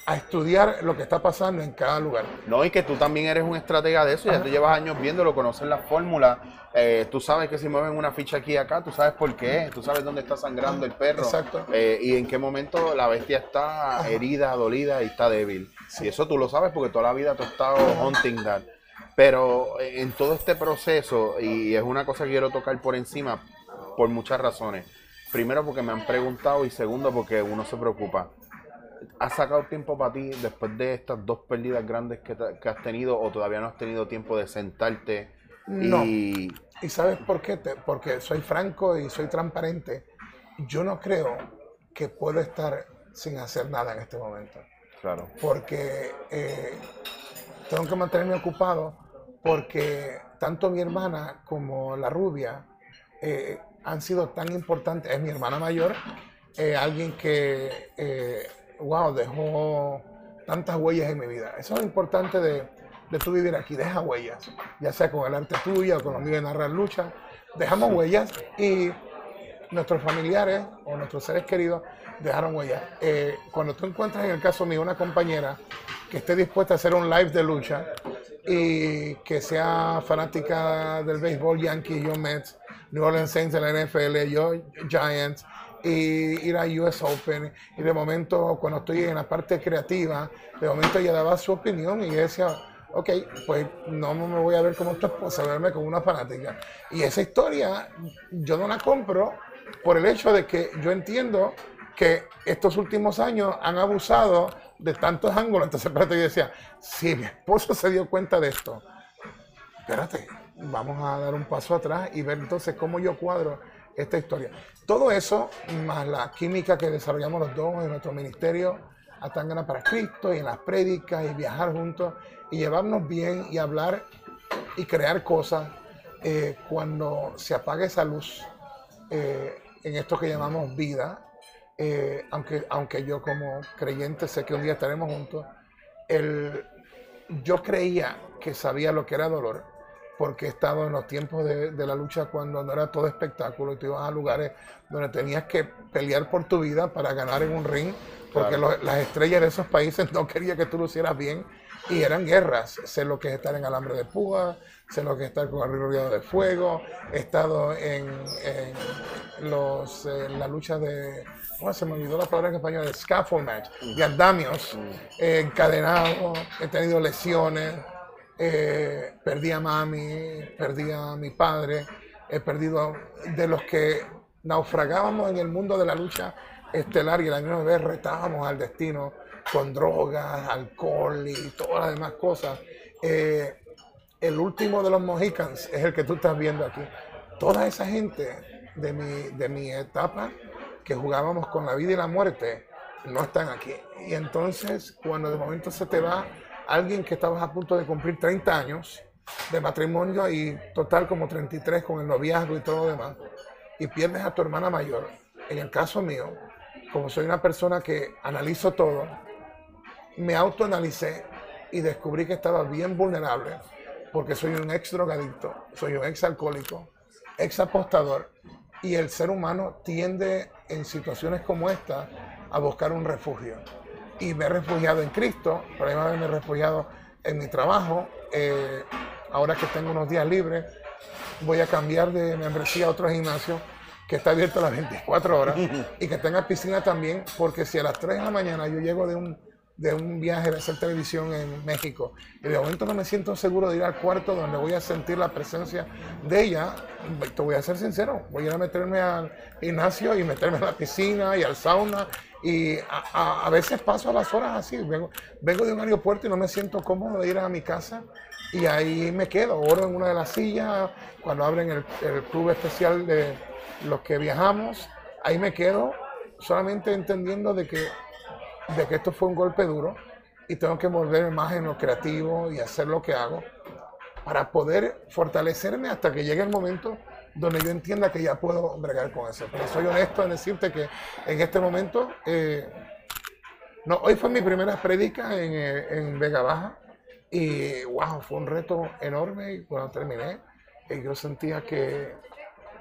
a estudiar lo que está pasando en cada lugar. No, y que tú también eres un estratega de eso, ya tú llevas años viéndolo, conoces la fórmula, eh, tú sabes que si mueven una ficha aquí y acá, tú sabes por qué, tú sabes dónde está sangrando el perro, Exacto. Eh, y en qué momento la bestia está herida, dolida y está débil. Y eso tú lo sabes porque toda la vida tú has estado hunting that. Pero eh, en todo este proceso, y es una cosa que quiero tocar por encima, por muchas razones. Primero porque me han preguntado y segundo porque uno se preocupa ¿Has sacado tiempo para ti después de estas dos pérdidas grandes que, has tenido o todavía no has tenido tiempo de sentarte? No. Y, sabes por qué? porque soy franco y soy transparente. Yo no creo que puedo estar sin hacer nada en este momento. Claro. Porque eh, tengo que mantenerme ocupado porque tanto mi hermana como la rubia eh, han sido tan importantes. Es mi hermana mayor, eh, alguien que wow, dejó tantas huellas en mi vida. Eso es lo importante de, de tu vivir aquí, deja huellas, ya sea con el arte tuyo o con los míos de narrar lucha, dejamos huellas y nuestros familiares o nuestros seres queridos dejaron huellas. Eh, cuando tú encuentras en el caso mío una compañera que esté dispuesta a hacer un live de lucha y que sea fanática del béisbol Yankees, yo Mets, New Orleans Saints de la NFL, yo Giants, y ir a US Open. Y de momento, cuando estoy en la parte creativa, de momento ella daba su opinión y decía, ok, pues no me voy a ver como tu esposa, verme como una fanática. Y esa historia yo no la compro por el hecho de que yo entiendo que estos últimos años han abusado de tantos ángulos. Entonces, espérate, yo decía, si mi esposo se dio cuenta de esto, espérate, vamos a dar un paso atrás y ver entonces cómo yo cuadro esta historia. Todo eso, más la química que desarrollamos los dos en nuestro ministerio, Atangana para Cristo y en las prédicas y viajar juntos y llevarnos bien y hablar y crear cosas eh, cuando se apaga esa luz eh, en esto que llamamos vida, eh, aunque, aunque yo como creyente sé que un día estaremos juntos, el, yo creía que sabía lo que era dolor, porque he estado en los tiempos de, la lucha cuando no era todo espectáculo y tú ibas a lugares donde tenías que pelear por tu vida para ganar en un ring, porque las estrellas de esos países no querían que tú lo hicieras bien y eran guerras. Sé lo que es estar en alambre de púa, sé lo que es estar con el río de fuego, he estado en, los, la lucha de, se me olvidó la palabra en español, de scaffold match, de andamios, encadenado, he tenido lesiones, eh, perdí a mami, perdí a mi padre, he perdido de los que naufragábamos en el mundo de la lucha estelar y la misma vez retábamos al destino con drogas, alcohol y todas las demás cosas. Eh, el último de los Mohicans es el que tú estás viendo aquí. Toda esa gente de mi, de mi etapa que jugábamos con la vida y la muerte no están aquí. Y entonces, cuando de momento se te va alguien que estabas a punto de cumplir 30 años de matrimonio y total como 33 con el noviazgo y todo lo demás, y pierdes a tu hermana mayor, en el caso mío, como soy una persona que analizo todo, me autoanalicé y descubrí que estaba bien vulnerable porque soy un ex drogadicto, soy un ex alcohólico, ex apostador y el ser humano tiende en situaciones como esta a buscar un refugio. Y me he refugiado en Cristo, pero además me he refugiado en mi trabajo. Eh, ahora que tengo unos días libres, voy a cambiar de membresía a otro gimnasio que está abierto a las 24 horas y que tenga piscina también, porque si a las 3 de la mañana yo llego de un de un viaje de hacer televisión en México. Y de momento no me siento seguro de ir al cuarto donde voy a sentir la presencia de ella, te voy a ser sincero, voy a ir a meterme al gimnasio y meterme en la piscina y al sauna. Y a, veces paso a las horas así, vengo, vengo de un aeropuerto y no me siento cómodo de ir a mi casa. Y ahí me quedo, oro en una de las sillas, cuando abren el club especial de los que viajamos, ahí me quedo solamente entendiendo de que de que esto fue un golpe duro y tengo que volverme más en lo creativo y hacer lo que hago para poder fortalecerme hasta que llegue el momento donde yo entienda que ya puedo bregar con eso. Pero soy honesto en decirte que en este momento, eh, no, hoy fue mi primera prédica en, eh, en, Vega Baja y wow, fue un reto enorme y cuando terminé, eh, yo sentía que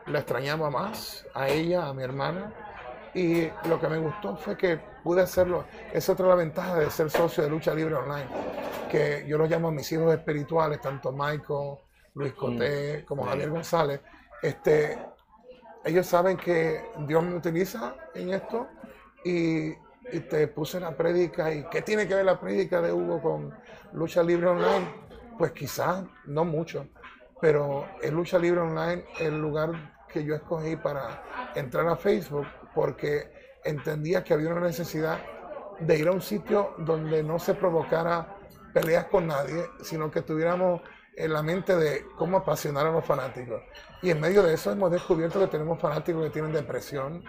la extrañaba más a ella, a mi hermana, y lo que me gustó fue que pude hacerlo. Es otra la ventaja de ser socio de Lucha Libre Online, que yo los llamo a mis hijos espirituales, tanto Michael, Luis Coté, mm. como Javier González. Este, ellos saben que Dios me utiliza en esto y, y te puse la prédica. ¿Y qué tiene que ver la prédica de Hugo con Lucha Libre Online? Pues quizás no mucho, pero en Lucha Libre Online el lugar que yo escogí para entrar a Facebook porque entendía que había una necesidad de ir a un sitio donde no se provocara peleas con nadie, sino que tuviéramos en la mente de cómo apasionar a los fanáticos. Y en medio de eso hemos descubierto que tenemos fanáticos que tienen depresión,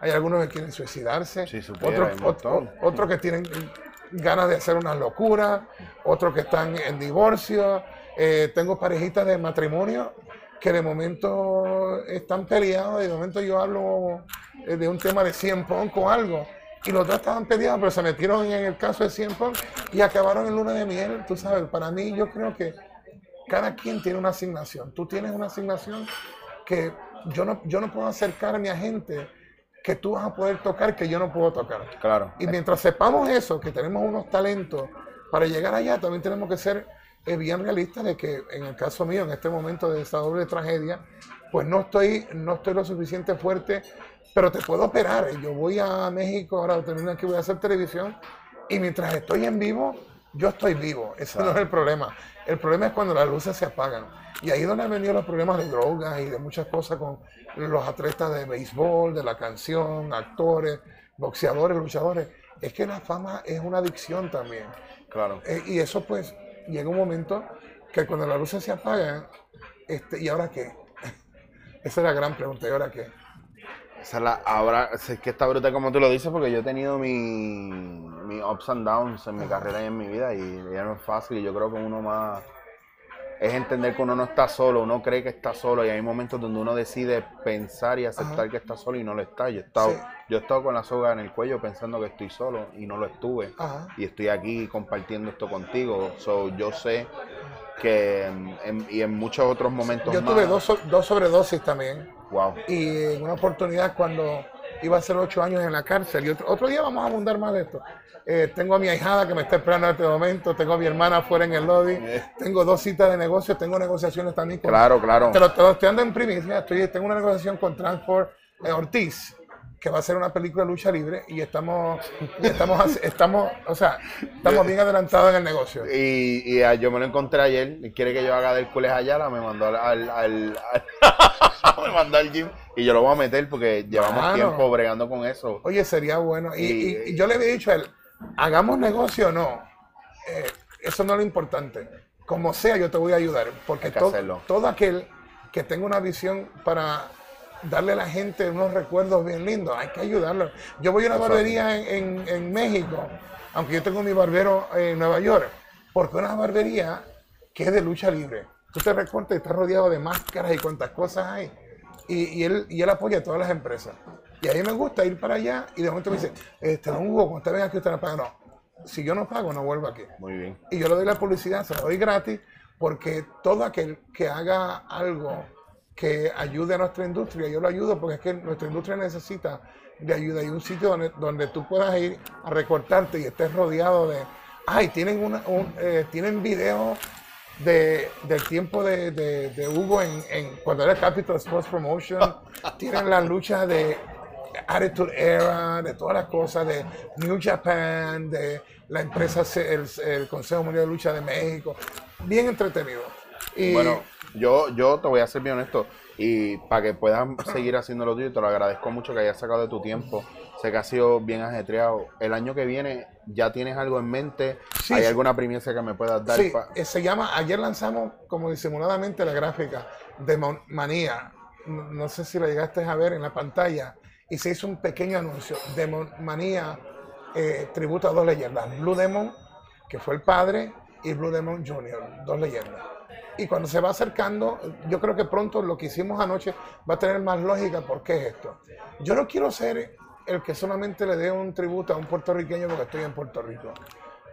hay algunos que quieren suicidarse, otros, que tienen ganas de hacer una locura, otros que están en divorcio, eh, tengo parejitas de matrimonio que de momento están peleados y de momento yo hablo eh, de un tema de 100 punk o algo Y los dos estaban peleados, pero se metieron en el caso de Cien y acabaron en luna de miel. Tú sabes, para mí yo creo que cada quien tiene una asignación. Tú tienes una asignación que yo no, yo no puedo acercarme a gente que tú vas a poder tocar que yo no puedo tocar. Claro. Y mientras sepamos eso, que tenemos unos talentos para llegar allá, también tenemos que ser eh, bien realistas de que en el caso mío, en este momento de esta doble tragedia, pues no estoy, no estoy lo suficiente fuerte pero te puedo operar. Yo voy a México, ahora termino aquí, voy a hacer televisión y mientras estoy en vivo, yo estoy vivo. Ese no es el problema. El problema es cuando las luces se apagan. Y ahí es donde han venido los problemas de drogas y de muchas cosas con los atletas de béisbol, de la canción, actores, boxeadores, luchadores. Es que la fama es una adicción también. Claro. Eh, y eso pues llega un momento que cuando las luces se apagan, este, ¿y ahora qué? Esa es la gran pregunta, ¿y ahora qué? Esa la, ahora, es que está brutal como tú lo dices, porque yo he tenido mi, mi ups and downs en mi carrera y en mi vida, y ya no es fácil. Y yo creo que uno más es entender que uno no está solo, uno cree que está solo, y hay momentos donde uno decide pensar y aceptar que está solo y no lo está. Yo he, estado, yo he estado con la soga en el cuello pensando que estoy solo y no lo estuve. Y estoy aquí compartiendo esto contigo. So, yo sé que y en muchos otros momentos yo tuve dos, dos sobredosis también Wow. Y en una oportunidad cuando iba a ser ocho años en la cárcel, y otro, día vamos a abundar más de esto. Eh, tengo a mi ahijada que me está esperando en este momento, tengo a mi hermana afuera en el lobby, eh. tengo dos citas de negocios, tengo negociaciones también con... Claro, claro. Te lo, estoy dando en primicia, estoy, tengo una negociación con Transport eh, Ortiz, que va a ser una película de lucha libre y estamos, estamos, estamos, o sea, estamos bien adelantados en el negocio. Y, y ah, yo me lo encontré ayer, y quiere que yo haga del Cules Ayala, me mandó al, al, me mandó al gym y yo lo voy a meter porque llevamos tiempo bregando con eso. Oye, sería bueno. Y, yo le había dicho a él, hagamos negocio o no, eh, eso no es lo importante. Como sea, yo te voy a ayudar, porque todo, todo aquel que tenga una visión para darle a la gente unos recuerdos bien lindos. Hay que ayudarlo. Yo voy a una barbería en, México, aunque yo tengo mi barbero en Nueva York, porque una barbería que es de lucha libre. Tú te recuerdas y está rodeado de máscaras y cuantas cosas hay. Y, él, y él apoya a todas las empresas. Y a mí me gusta ir para allá y de momento me dice, este, don Hugo, cuando usted venga aquí, usted no paga. No, si yo no pago, no vuelvo aquí. Muy bien. Y yo le doy la publicidad, se la doy gratis, porque todo aquel que haga algo que ayude a nuestra industria. Yo lo ayudo porque es que nuestra industria necesita de ayuda y un sitio donde, donde tú puedas ir a recortarte y estés rodeado de... Ay, tienen, una, un, eh, tienen videos de, del tiempo de, de, Hugo en, en, cuando era Capital Sports Promotion. tienen las luchas de Attitude Era, de todas las cosas, de New Japan, de la empresa, el, el Consejo Mundial de Lucha de México. Bien entretenido. Y, bueno, yo, yo te voy a ser bien honesto y para que puedas seguir haciendo lo tuyo, te lo agradezco mucho que hayas sacado de tu tiempo. Sé que ha sido bien ajetreado. El año que viene, ¿ya tienes algo en mente? ¿Hay alguna primicia que me puedas dar? Sí, eh, se llama, ayer lanzamos como disimuladamente la gráfica de Manía. No sé si la llegaste a ver en la pantalla. Y se hizo un pequeño anuncio. Demon Manía, eh, tributo a dos leyendas. Blue Demon, que fue el padre, y Blue Demon Jr., dos leyendas. Y cuando se va acercando, yo creo que pronto lo que hicimos anoche va a tener más lógica. ¿Por qué es esto? Yo no quiero ser el que solamente le dé un tributo a un puertorriqueño porque estoy en Puerto Rico.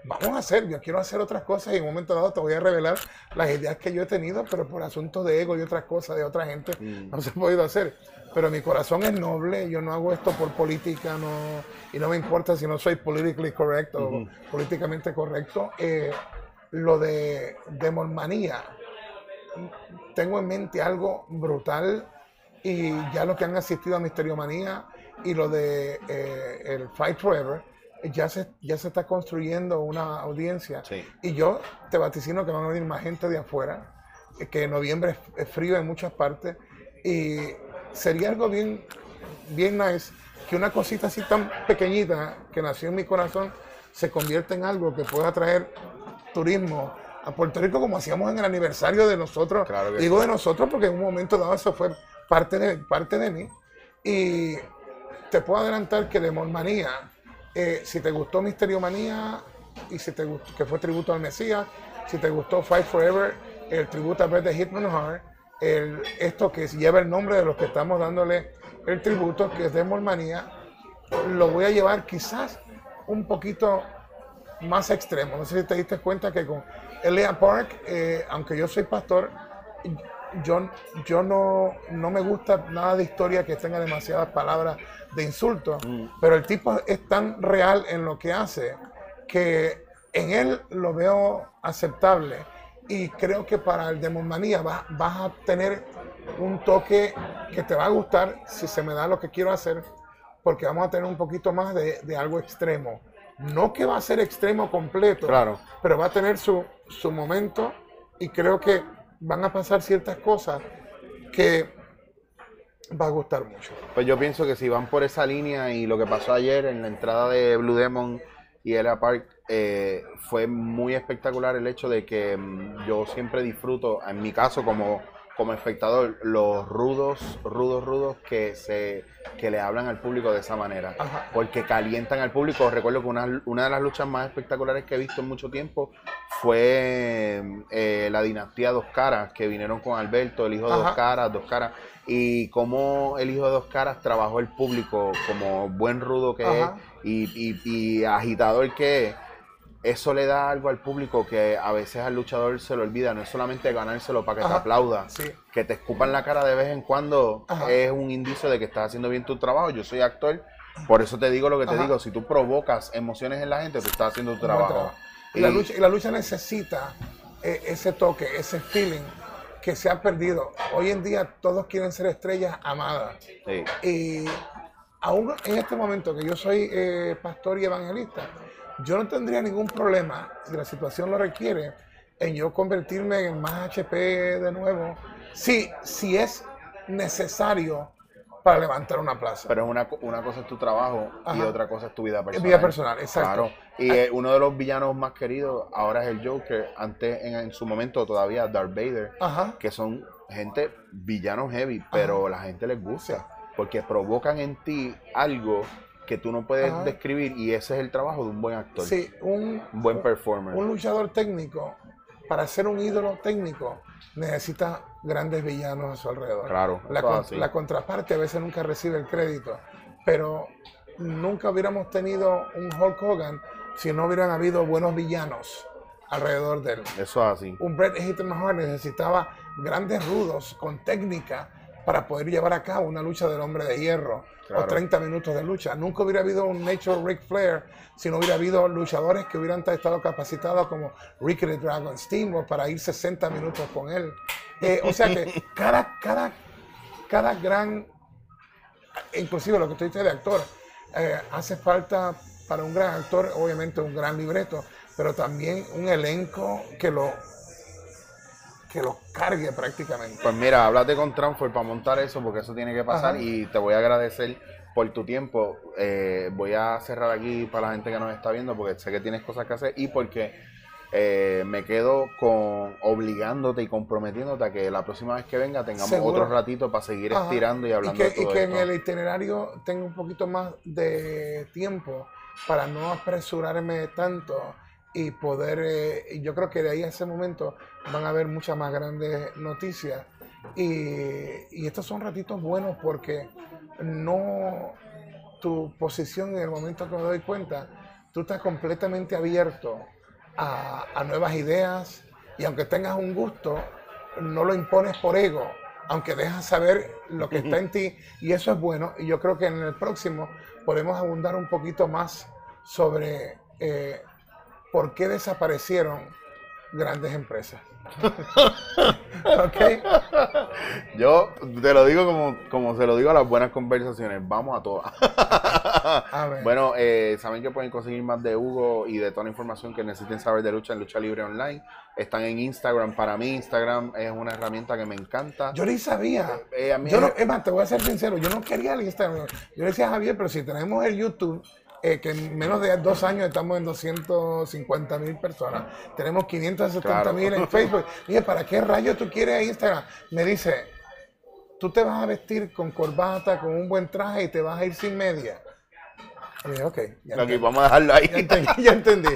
Vamos a hacer, yo quiero hacer otras cosas y en un momento dado te voy a revelar las ideas que yo he tenido, pero por asuntos de ego y otras cosas de otra gente mm. no se ha podido hacer. Pero mi corazón es noble, yo no hago esto por política no, y no me importa si no soy politically correct o políticamente correcto. Eh, lo de demonmanía, tengo en mente algo brutal y ya los que han asistido a Misterio Manía y lo de eh, el Fight Forever, ya se, ya se está construyendo una audiencia. Y yo te vaticino que van a venir más gente de afuera, que en noviembre es frío en muchas partes y sería algo bien, bien nice que una cosita así tan pequeñita que nació en mi corazón se convierta en algo que pueda traer turismo a Puerto Rico como hacíamos en el aniversario de nosotros. Digo de nosotros porque en un momento dado eso fue parte de, parte de mí. Y te puedo adelantar que de Monmanía, eh, si te gustó Misterio Manía y si te gustó, que fue tributo al Mesías, si te gustó Fight Forever, el tributo a Bret de Hitman Heart, el, esto que lleva el nombre de los que estamos dándole el tributo, que es de Manía, lo voy a llevar quizás un poquito más extremo. No sé si te diste cuenta que con Elia Park, eh, aunque yo soy pastor, yo, yo no, no me gusta nada de historia que tenga demasiadas palabras de insulto, mm. pero el tipo es tan real en lo que hace que en él lo veo aceptable y creo que para el Demonmanía vas, vas a tener un toque que te va a gustar si se me da lo que quiero hacer, porque vamos a tener un poquito más de, de algo extremo. No que va a ser extremo completo, claro. pero va a tener su, su momento y creo que van a pasar ciertas cosas que va a gustar mucho. Pues yo pienso que si van por esa línea y lo que pasó ayer en la entrada de Blue Demon y Ella Park eh, fue muy espectacular el hecho de que mm, yo siempre disfruto, en mi caso como como espectador los rudos, rudos, rudos que se que le hablan al público de esa manera. Porque calientan al público. Recuerdo que una, una, de las luchas más espectaculares que he visto en mucho tiempo fue eh, la dinastía Dos Caras, que vinieron con Alberto, el hijo de Dos Caras, Dos Caras. Y cómo el hijo de Dos Caras trabajó el público como buen rudo que es y, y, y agitador que es eso le da algo al público que a veces al luchador se lo olvida. No es solamente ganárselo para que te aplauda. Que te escupan la cara de vez en cuando es un indicio de que estás haciendo bien tu trabajo. Yo soy actor, por eso te digo lo que te digo. Si tú provocas emociones en la gente, tú estás haciendo tu trabajo. Y, la lucha, y la lucha necesita eh, ese toque, ese feeling que se ha perdido. Hoy en día todos quieren ser estrellas amadas. Y aún en este momento que yo soy eh, pastor y evangelista, yo no tendría ningún problema, si la situación lo requiere, en yo convertirme en más HP de nuevo, si, si es necesario para levantar una plaza. Pero una, una cosa es tu trabajo y otra cosa es tu vida personal. Vida personal, exacto. Y eh, uno de los villanos más queridos ahora es el Joker, antes en, su momento todavía Darth Vader, que son gente villanos heavy, pero la gente les gusta porque provocan en ti algo que tú no puedes describir y ese es el trabajo de un buen actor. Sí, un, buen performer. Un luchador técnico, para ser un ídolo técnico, necesita grandes villanos a su alrededor. Claro. La, la contraparte a veces nunca recibe el crédito, pero nunca hubiéramos tenido un Hulk Hogan si no hubieran habido buenos villanos alrededor de él. Eso es así. Un Bret Hitman Hart necesitaba grandes rudos con técnica para poder llevar a cabo una lucha del hombre de hierro o 30 minutos de lucha. Nunca hubiera habido un Nature Ric Flair si no hubiera habido luchadores que hubieran estado capacitados como Ricky the Dragon Steamboat para ir 60 minutos con él. Eh, o sea que cada, cada, cada gran, inclusive lo que tú dices de actor, eh, hace falta para un gran actor, obviamente un gran libreto, pero también un elenco que lo que lo cargue prácticamente. Pues mira, háblate con Transfer para montar eso, porque eso tiene que pasar y te voy a agradecer por tu tiempo. Eh, voy a cerrar aquí para la gente que nos está viendo, porque sé que tienes cosas que hacer y porque eh, me quedo con obligándote y comprometiéndote a que la próxima vez que venga tengamos otro ratito para seguir estirando y hablando y que, de todo Y que en el itinerario tenga un poquito más de tiempo para no apresurarme tanto y poder, eh, yo creo que de ahí a ese momento van a haber muchas más grandes noticias. Y, estos son ratitos buenos porque no tu posición en el momento que me doy cuenta, tú estás completamente abierto a, nuevas ideas y aunque tengas un gusto, no lo impones por ego, aunque dejas saber lo que está en ti y eso es bueno y yo creo que en el próximo podemos abundar un poquito más sobre eh, por qué desaparecieron grandes empresas. ¿Ok? Yo te lo digo como, como se lo digo a las buenas conversaciones. Vamos a todas. bueno, eh, saben que pueden conseguir más de Hugo y de toda la información que necesiten saber de lucha en Lucha Libre Online. Están en Instagram. Para mí, Instagram es una herramienta que me encanta. Yo ni sabía. Eh, yo no, es más, te voy a ser sincero. Yo no quería el Instagram. Yo le decía a Javier, pero si tenemos el YouTube eh, que en menos de dos años estamos en 250 mil personas. Tenemos 570 mil en Facebook. Dije, ¿para qué rayos tú quieres Instagram? Me dice, tú te vas a vestir con corbata, con un buen traje y te vas a ir sin media. Ok. vamos a dejarlo ahí. Ya entendí,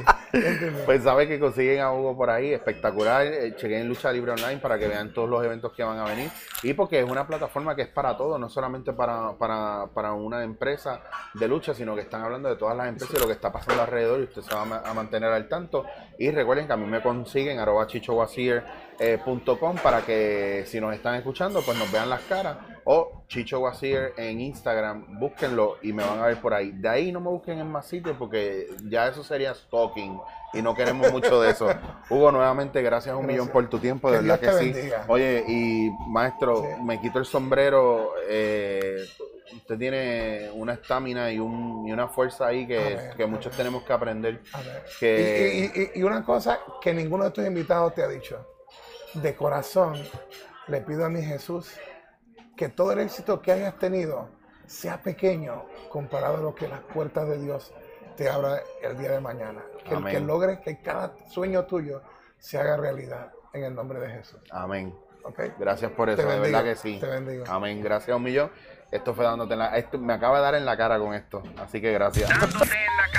Pues sabe que consiguen a Hugo por ahí, espectacular. Eh, chequen Lucha Libre Online para que vean todos los eventos que van a venir. Y porque es una plataforma que es para todo, no solamente para, para, para una empresa de lucha, sino que están hablando de todas las empresas y lo que está pasando alrededor y usted se va a mantener al tanto. Y recuerden que a mí me consiguen arroba chichowasier.com para que si nos están escuchando, pues nos vean las caras o Chicho Wazir en Instagram, búsquenlo y me van a ver por ahí. De ahí no me busquen en más sitios porque ya eso sería stalking y no queremos mucho de eso. Hugo, nuevamente, gracias un millón por tu tiempo, de verdad que sí. Oye, y maestro, me quito el sombrero. Eh, usted tiene una estamina y, un, y una fuerza ahí que, muchos tenemos que aprender. Que... y una cosa que ninguno de tus invitados te ha dicho. De corazón, le pido a mi Jesús que todo el éxito que hayas tenido sea pequeño comparado a lo que las puertas de Dios te abra el día de mañana. Que, que logres que cada sueño tuyo se haga realidad en el nombre de Jesús. Amén. Okay. Gracias por eso, de verdad que sí. Te bendigo. Amén. Gracias a un millón. Esto fue dándote la. Esto me acaba de dar en la cara con esto. Así que gracias. Dándote en la